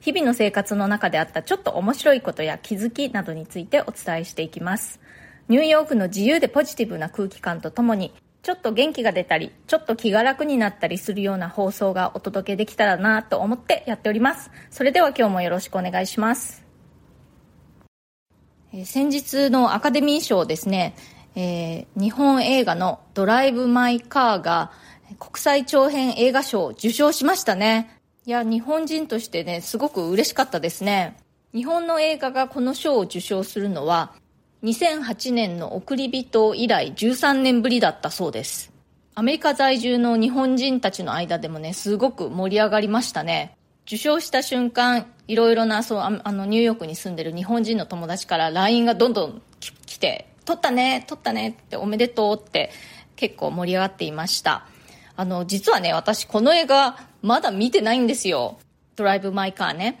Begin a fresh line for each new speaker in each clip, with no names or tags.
日々の生活の中であったちょっと面白いことや気づきなどについてお伝えしていきます。ニューヨークの自由でポジティブな空気感とともにちょっと元気が出たりちょっと気が楽になったりするような放送がお届けできたらなと思ってやっております。それでは今日もよろしくお願いします。先日のアカデミー賞ですね。えー、日本映画のドライブ・マイ・カーが国際長編映画賞を受賞しましたね。いや、日本人としてね、すごく嬉しかったですね。日本の映画がこの賞を受賞するのは、2008年の送り人以来13年ぶりだったそうです。アメリカ在住の日本人たちの間でもね、すごく盛り上がりましたね。受賞した瞬間、いろいろな、そう、あの、ニューヨークに住んでる日本人の友達から LINE がどんどん来て、撮ったね、撮ったねっておめでとうって結構盛り上がっていました。あの、実はね、私この映画まだ見てないんですよ。ドライブ・マイ・カーね。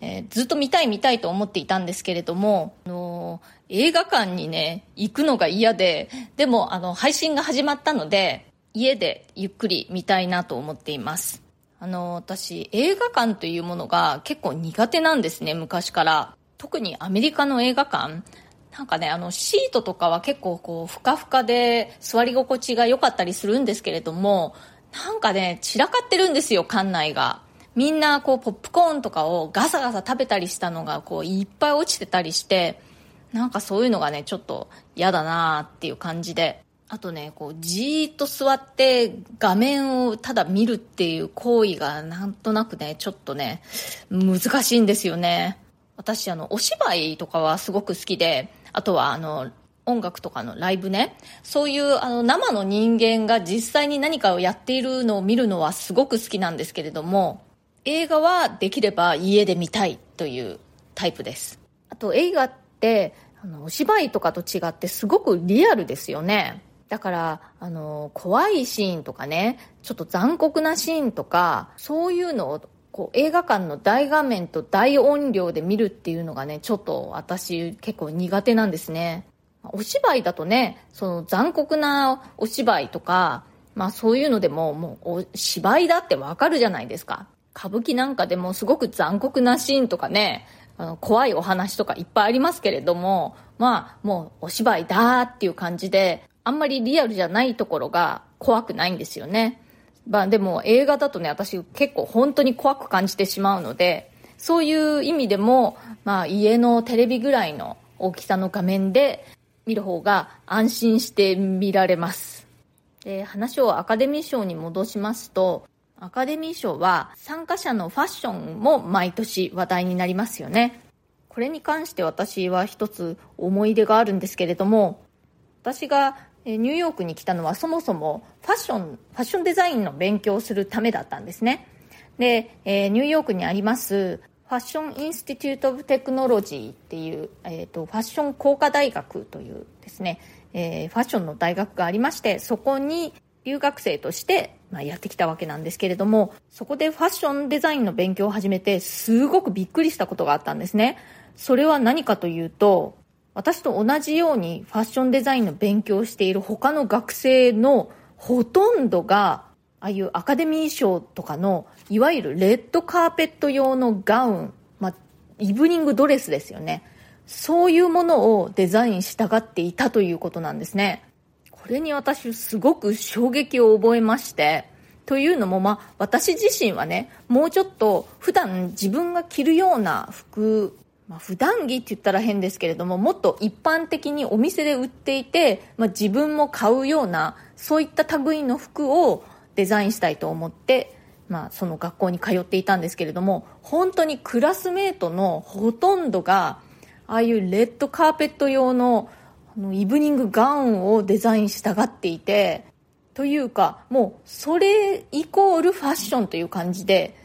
えー、ずっと見たい見たいと思っていたんですけれども、あの映画館にね、行くのが嫌で、でも、あの、配信が始まったので、家でゆっくり見たいなと思っています。あの、私、映画館というものが結構苦手なんですね、昔から。特にアメリカの映画館。なんかね、あの、シートとかは結構こう、ふかふかで座り心地が良かったりするんですけれども、なんかね、散らかってるんですよ、館内が。みんなこう、ポップコーンとかをガサガサ食べたりしたのがこう、いっぱい落ちてたりして、なんかそういうのがね、ちょっと嫌だなっていう感じで。あとね、こう、じーっと座って画面をただ見るっていう行為がなんとなくね、ちょっとね、難しいんですよね。私、あの、お芝居とかはすごく好きで、あとはあの音楽とかのライブね。そういうあの生の人間が実際に何かをやっているのを見るのはすごく好きなんですけれども映画はできれば家で見たいというタイプです。あと映画ってあのお芝居とかと違ってすごくリアルですよね。だからあの怖いシーンとかねちょっと残酷なシーンとかそういうのをこう映画館の大画面と大音量で見るっていうのがね、ちょっと私結構苦手なんですね。お芝居だとね、その残酷なお芝居とか、まあそういうのでももうお芝居だってわかるじゃないですか。歌舞伎なんかでもすごく残酷なシーンとかね、あの怖いお話とかいっぱいありますけれども、まあもうお芝居だっていう感じで、あんまりリアルじゃないところが怖くないんですよね。まあでも映画だとね、私結構本当に怖く感じてしまうので、そういう意味でも、まあ家のテレビぐらいの大きさの画面で見る方が安心して見られます。で、話をアカデミー賞に戻しますと、アカデミー賞は参加者のファッションも毎年話題になりますよね。これに関して私は一つ思い出があるんですけれども、私がニューヨークに来たのはそもそもファッション、ファッションデザインの勉強をするためだったんですね。で、え、ニューヨークにありますファッションインスティテュート・オブ・テクノロジーっていう、えーと、ファッション工科大学というですね、えー、ファッションの大学がありましてそこに留学生として、まあ、やってきたわけなんですけれどもそこでファッションデザインの勉強を始めてすごくびっくりしたことがあったんですねそれは何かというと私と同じようにファッションデザインの勉強をしている他の学生のほとんどがああいうアカデミー賞とかのいわゆるレッドカーペット用のガウン、まあ、イブニングドレスですよね。そういうものをデザインしたがっていたということなんですね。これに私すごく衝撃を覚えまして。というのも、まあ、私自身はねもうちょっと普段自分が着るような服まあ、普段着って言ったら変ですけれどももっと一般的にお店で売っていて、まあ、自分も買うようなそういった類の服をデザインしたいと思って、まあ、その学校に通っていたんですけれども本当にクラスメートのほとんどがああいうレッドカーペット用のあのイブニングガウンをデザインしたがっていてというかもうそれイコールファッションという感じで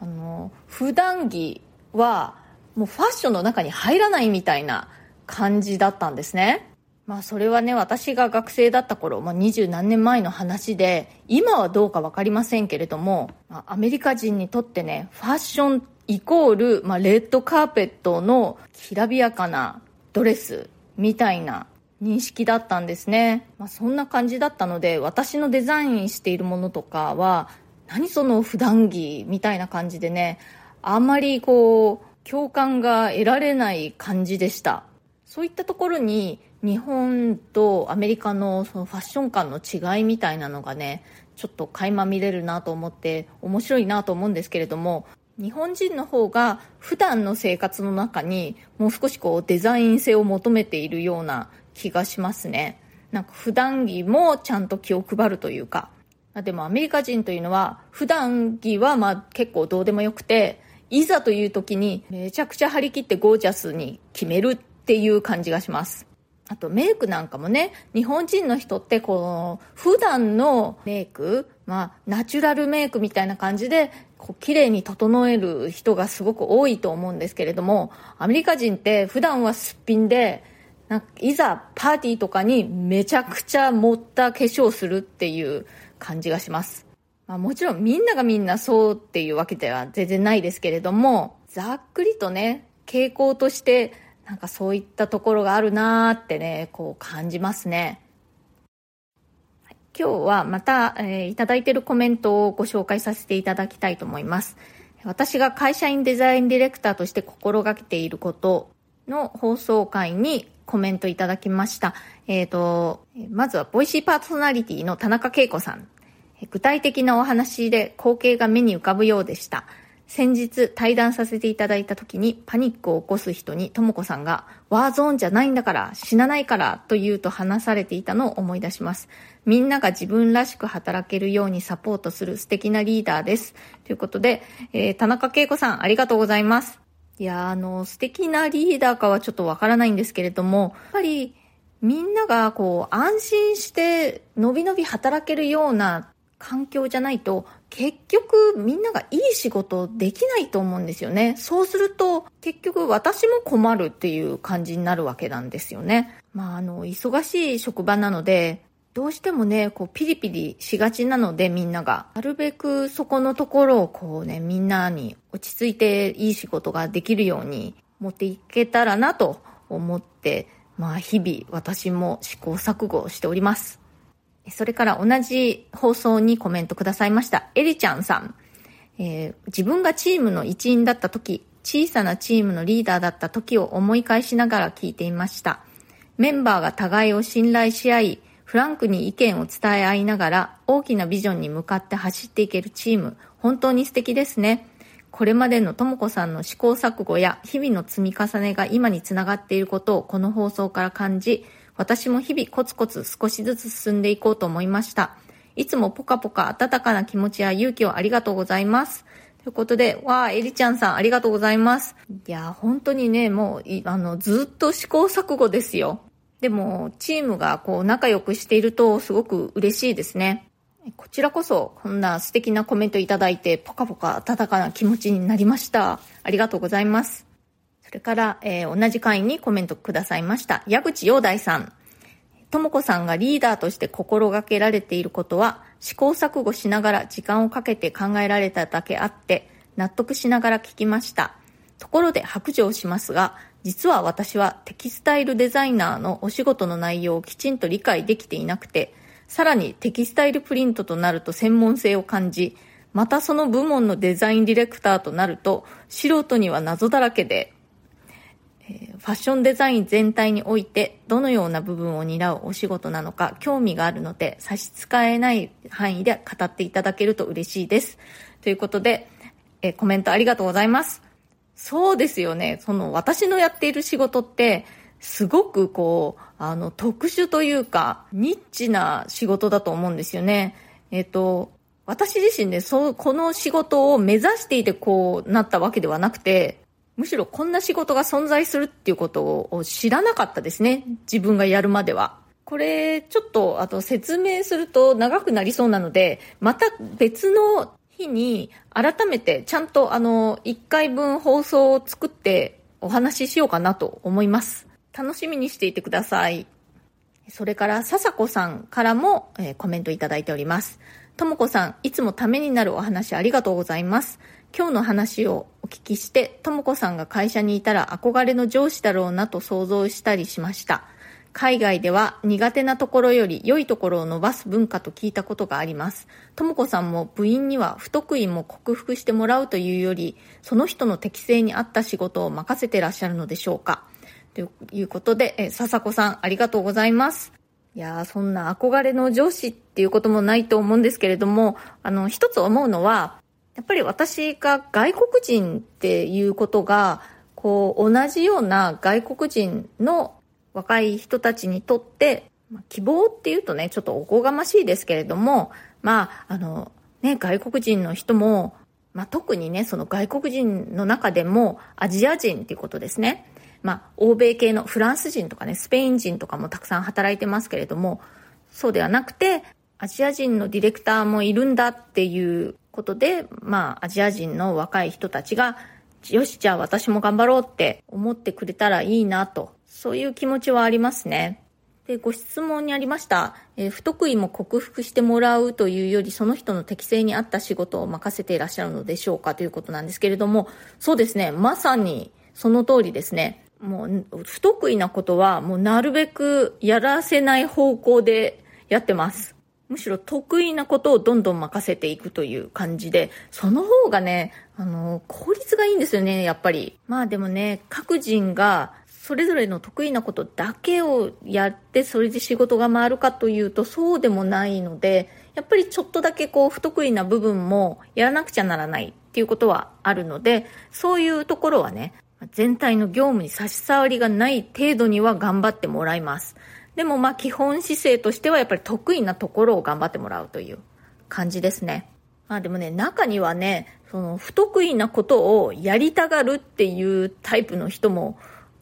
あの普段着はもうファッションの中に入らないみたいな感じだったんですね。まあそれはね、私が学生だった頃、まあ二十何年前の話で、今はどうかわかりませんけれども、まあ、アメリカ人にとってね、ファッションイコール、まあ、レッドカーペットのきらびやかなドレスみたいな認識だったんですね。まあ、そんな感じだったので、私のデザインしているものとかは、何その普段着みたいな感じでね、あんまりこう、共感が得られない感じでした。そういったところに日本とアメリカのそのファッション感の違いみたいなのがねちょっと垣間見れるなと思って面白いなと思うんですけれども日本人の方が普段の生活の中にもう少しこうデザイン性を求めているような気がしますねなんか普段着もちゃんと気を配るというかでもアメリカ人というのは普段着はまあ結構どうでもよくていざという時にめちゃくちゃ張り切ってゴージャスに決めるっていう感じがしますあとメイクなんかもね、日本人の人ってこの普段のメイク、まあナチュラルメイクみたいな感じでこう綺麗に整える人がすごく多いと思うんですけれども、アメリカ人って普段はすっぴんで、なんかいざパーティーとかにめちゃくちゃ盛った化粧するっていう感じがします。まあもちろんみんながみんなそうっていうわけでは全然ないですけれども、ざっくりとね、傾向としてなんかそういったところがあるなーってね、こう感じますね。今日はまた、えー、いただいているコメントをご紹介させていただきたいと思います。私が会社員デザインディレクターとして心がけていることの放送回にコメントいただきました。えっ、ー、と、まずはボイシーパーソナリティの田中恵子さん。具体的なお話で光景が目に浮かぶようでした。先日対談させていただいた時にパニックを起こす人にとも子さんがワーゾーンじゃないんだから死なないからと言うと話されていたのを思い出します。みんなが自分らしく働けるようにサポートする素敵なリーダーです。ということで、えー、田中恵子さんありがとうございます。いやあの、素敵なリーダーかはちょっとわからないんですけれども、やっぱりみんながこう安心してのびのび働けるような環境じゃないと結局みんながいい仕事できないと思うんですよね。そうすると結局私も困るっていう感じになるわけなんですよね。まああの忙しい職場なのでどうしてもね、こうピリピリしがちなのでみんなが、なるべくそこのところをこうね、みんなに落ち着いていい仕事ができるように持っていけたらなと思って、まあ日々私も試行錯誤しております。それから同じ放送にコメントくださいました。エリちゃんさん。えー、自分がチームの一員だった時、小さなチームのリーダーだった時を思い返しながら聞いていました。メンバーが互いを信頼し合い、フランクに意見を伝え合いながら大きなビジョンに向かって走っていけるチーム、本当に素敵ですね。これまでのとも子さんの試行錯誤や日々の積み重ねが今につながっていることをこの放送から感じ、私も日々コツコツ少しずつ進んでいこうと思いました。いつもポカポカ温かな気持ちや勇気をありがとうございます。ということで、わあ、エリちゃんさんありがとうございます。いや、本当にね、もう、あの、ずっと試行錯誤ですよ。でも、チームがこう、仲良くしていると、すごく嬉しいですね。こちらこそ、こんな素敵なコメントいただいて、ポカポカ温かな気持ちになりました。ありがとうございます。それから、えー、同じ会員にコメントくださいました。矢口洋大さん。ともこさんがリーダーとして心がけられていることは、試行錯誤しながら時間をかけて考えられただけあって、納得しながら聞きました。ところで白状しますが、実は私はテキスタイルデザイナーのお仕事の内容をきちんと理解できていなくて、さらにテキスタイルプリントとなると専門性を感じ、またその部門のデザインディレクターとなると素人には謎だらけでえファッションデザイン全体においてどのような部分を担うお仕事なのか興味があるので差し支えない範囲で語っていただけると嬉しいです。ということで、えコメントありがとうございます。そうですよね。その私のやっている仕事ってすごくこう、あの特殊というかニッチな仕事だと思うんですよね。えっ、と、私自身でそう、この仕事を目指していてこうなったわけではなくて、むしろこんな仕事が存在するっていうことを知らなかったですね。自分がやるまでは。これ、ちょっと、あと説明すると長くなりそうなので、また別の日に改めてちゃんとあの、1回分放送を作ってお話ししようかなと思います。楽しみにしていてください。それから、笹子さんからも、コメントいただいております。ともこさん、いつもためになるお話ありがとうございます。今日の話をお聞きして、ともこさんが会社にいたら憧れの上司だろうなと想像したりしました。海外では苦手なところより良いところを伸ばす文化と聞いたことがあります。ともこさんも部員には不得意も克服してもらうというより、その人の適性に合った仕事を任せてらっしゃるのでしょうか。ということで、え、笹子さんありがとうございます。いやー、そんな憧れの上司っていうこともないと思うんですけれども、あの、一つ思うのは、やっぱり私が外国人っていうことが、こう、同じような外国人の若い人たちにとって、希望っていうとね、ちょっとおこがましいですけれども、まあ、あの、ね、外国人の人も、まあ、特にね、その外国人の中でもアジア人っていうことですね。まあ、欧米系のフランス人とかね、スペイン人とかもたくさん働いてますけれども、そうではなくて、アジア人のディレクターもいるんだっていうことで、まあ、アジア人の若い人たちが、よし、じゃあ私も頑張ろうって思ってくれたらいいなとそういう気持ちはありますね。で、ご質問にありました、えー、不得意も克服してもらうというより、その人の適性に合った仕事を任せていらっしゃるのでしょうか？ということなんですけれども、そうですね、まさにその通りですね。もう、不得意なことは、もうなるべくやらせない方向でやってます。むしろ得意なことをどんどん任せていくという感じで、その方がね、あの、効率がいいんですよね、やっぱり。まあでもね、各人がそれぞれの得意なことだけをやってそれで仕事が回るかというとそうでもないのでやっぱりちょっとだけこう不得意な部分もやらなくちゃならないっていうことはあるのでそういうところはね全体の業務に差し障りがない程度には頑張ってもらいますでもまあ基本姿勢としてはやっぱり得意なところを頑張ってもらうという感じですねまあでもね中にはねその不得意なことをやりたがるっていうタイプの人も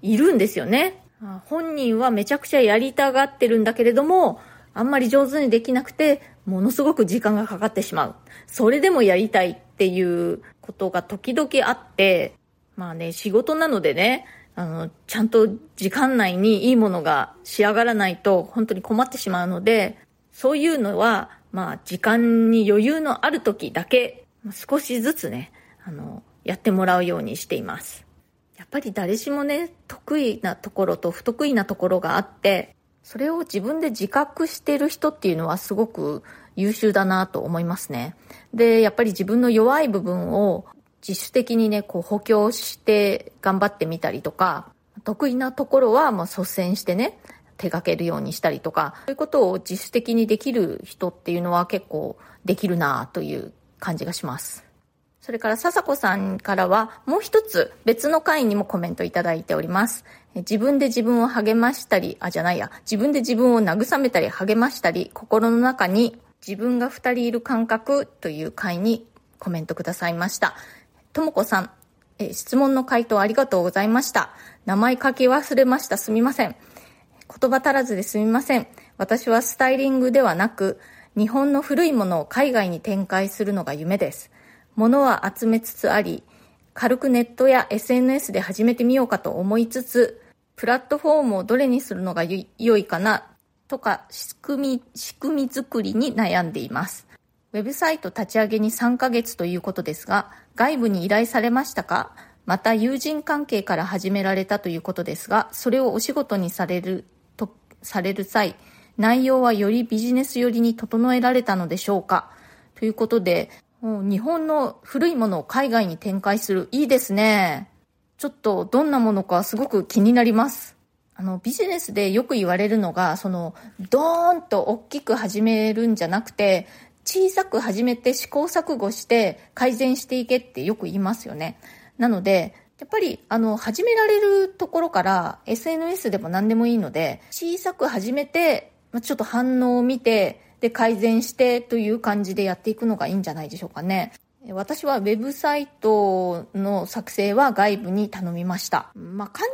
いるんですよね。本人はめちゃくちゃやりたがってるんだけれども、あんまり上手にできなくて、ものすごく時間がかかってしまう。それでもやりたいっていうことが時々あって、まあね、仕事なのでね、あの、ちゃんと時間内にいいものが仕上がらないと本当に困ってしまうので、そういうのは、まあ時間に余裕のある時だけ、少しずつね、あの、やってもらうようにしています。やっぱり誰しもね、得意なところと不得意なところがあって、それを自分で自覚してる人っていうのはすごく優秀だなと思いますね。で、やっぱり自分の弱い部分を自主的にね、こう補強して頑張ってみたりとか、得意なところはもう率先してね、手掛けるようにしたりとか、そういうことを自主的にできる人っていうのは結構できるなという感じがします。それから笹子さんからはもう一つ別の回にもコメントいただいております。自分で自分を励ましたり、あ、じゃないや、自分で自分を慰めたり励ましたり、心の中に自分が二人いる感覚という回にコメントくださいました。ともこさん、え質問の回答ありがとうございました。名前書き忘れました。すみません。言葉足らずですみません。私はスタイリングではなく、日本の古いものを海外に展開するのが夢です。物は集めつつあり、軽くネットや SNS で始めてみようかと思いつつ、プラットフォームをどれにするのが良いかなとか仕組み、仕組み作りに悩んでいます。ウェブサイト立ち上げに3ヶ月ということですが、外部に依頼されましたか？また友人関係から始められたということですが、それをお仕事にされると、される際、内容はよりビジネス寄りに整えられたのでしょうか？ということで、もう日本の古いものを海外に展開する。いいですね。ちょっとどんなものかすごく気になります。あの、ビジネスでよく言われるのが、その、ドーンと大きく始めるんじゃなくて、小さく始めて試行錯誤して改善していけってよく言いますよね。なので、やっぱり、あの、始められるところから SNS でも何でもいいので、小さく始めて、ちょっと反応を見て、で改善してという感じでやっていくのがいいんじゃないでしょうかね。私はウェブサイトの作成は外部に頼みました。まあ、完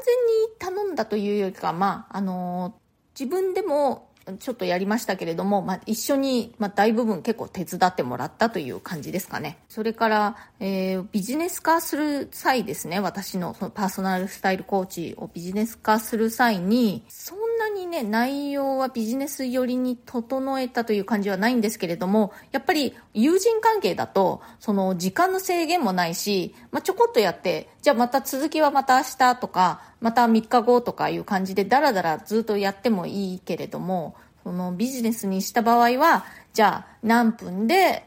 全に頼んだというよりか、まあ、あの、自分でもちょっとやりましたけれども、まあ、一緒に、まあ、大部分結構手伝ってもらったという感じですかね。それから、えー、ビジネス化する際ですね、私のそのパーソナルスタイルコーチをビジネス化する際に、そんなにね、内容はビジネス寄りに整えたという感じはないんですけれども、やっぱり友人関係だと、その時間の制限もないし、まあ、ちょこっとやって、じゃあまた続きはまた明日とか、また3日後とかいう感じでダラダラずっとやってもいいけれども、そのビジネスにした場合は、じゃあ何分で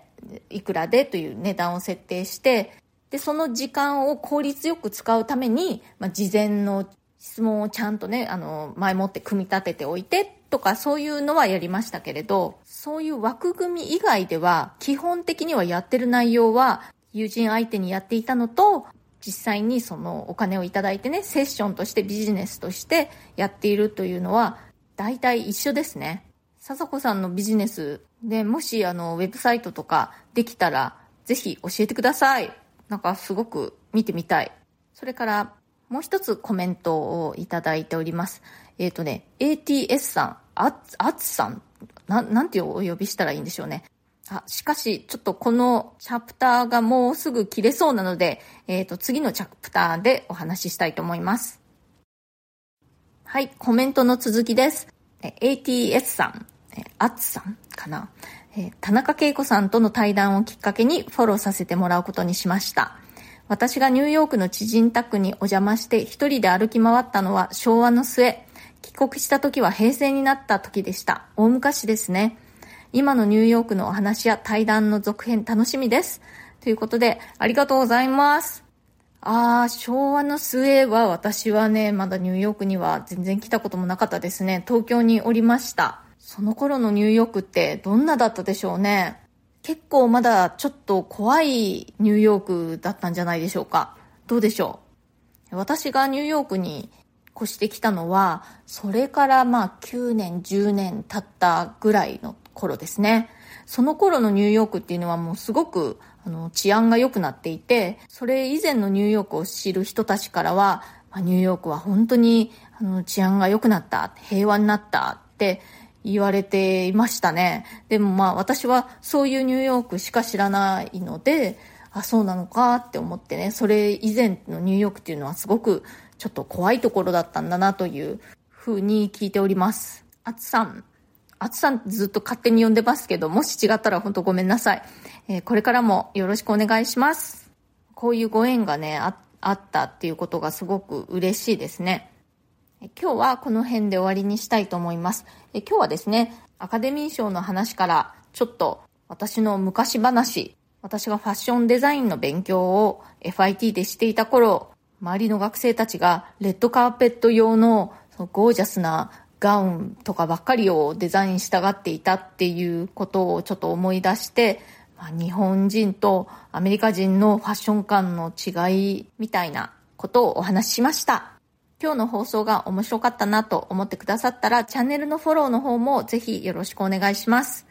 いくらでという値段を設定して、で、その時間を効率よく使うために、まあ、事前の質問をちゃんとね、あの、前もって組み立てておいてとかそういうのはやりましたけれど、そういう枠組み以外では、基本的にはやってる内容は、友人相手にやっていたのと、実際にそのお金をいただいてね、セッションとしてビジネスとしてやっているというのは、大体一緒ですね。笹子さんのビジネスでもしあのウェブサイトとかできたらぜひ教えてください。なんかすごく見てみたい。それからもう一つコメントをいただいております。えっ、ー、とね、ATS さん、あつ、あつさん、な、なんてお呼びしたらいいんでしょうね。あ、しかし、ちょっとこのチャプターがもうすぐ切れそうなので、えっ、ー、と、次のチャプターでお話ししたいと思います。はい、コメントの続きです。ATS さん、あつさんかな。田中恵子さんとの対談をきっかけにフォローさせてもらうことにしました。私がニューヨークの知人宅にお邪魔して一人で歩き回ったのは昭和の末。帰国した時は平成になった時でした。大昔ですね。今のニューヨークのお話や対談の続編楽しみです。ということで、ありがとうございます。ああ、昭和の末は私はね、まだニューヨークには全然来たこともなかったですね。東京におりました。その頃のニューヨークってどんなだったでしょうね。結構まだちょっと怖いニューヨークだったんじゃないでしょうか。どうでしょう？私がニューヨークに越してきたのは、それからまあ9年、10年経ったぐらいの頃ですね。その頃のニューヨークっていうのはもうすごくあの治安が良くなっていて、それ以前のニューヨークを知る人たちからは、ニューヨークは本当にあの治安が良くなった、平和になったって言われていましたね。でもまあ私はそういうニューヨークしか知らないので、あ、そうなのかって思ってね、それ以前のニューヨークっていうのはすごくちょっと怖いところだったんだなというふうに聞いております。あつさん。あつさんずっと勝手に呼んでますけど、もし違ったら本当ごめんなさい。えー、これからもよろしくお願いします。こういうご縁がね、ああったっていうことがすごく嬉しいですね。今日はこの辺で終わりにしたいと思います。え今日はですね、アカデミー賞の話からちょっと私の昔話、私がファッションデザインの勉強を FIT でしていた頃、周りの学生たちがレッドカーペット用のゴージャスなガウンとかばっかりをデザインしたがっていたっていうことをちょっと思い出して、まあ、日本人とアメリカ人のファッション感の違いみたいなことをお話ししました。今日の放送が面白かったなと思ってくださったら、チャンネルのフォローの方もぜひよろしくお願いします。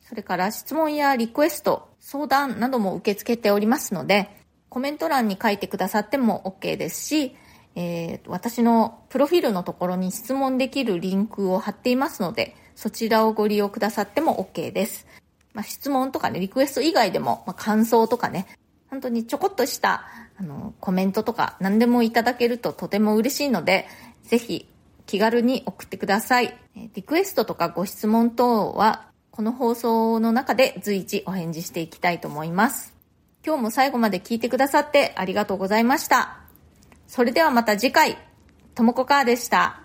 それから質問やリクエスト、相談なども受け付けておりますので、コメント欄に書いてくださっても OK ですし、えー、私のプロフィールのところに質問できるリンクを貼っていますので、そちらをご利用くださっても OK です。まあ、質問とかね、リクエスト以外でも、まあ、感想とかね、本当にちょこっとしたあの、コメントとか何でもいただけるととても嬉しいので、ぜひ気軽に送ってください。リクエストとかご質問等は、この放送の中で随時お返事していきたいと思います。今日も最後まで聞いてくださってありがとうございました。それではまた次回、ともこかーでした。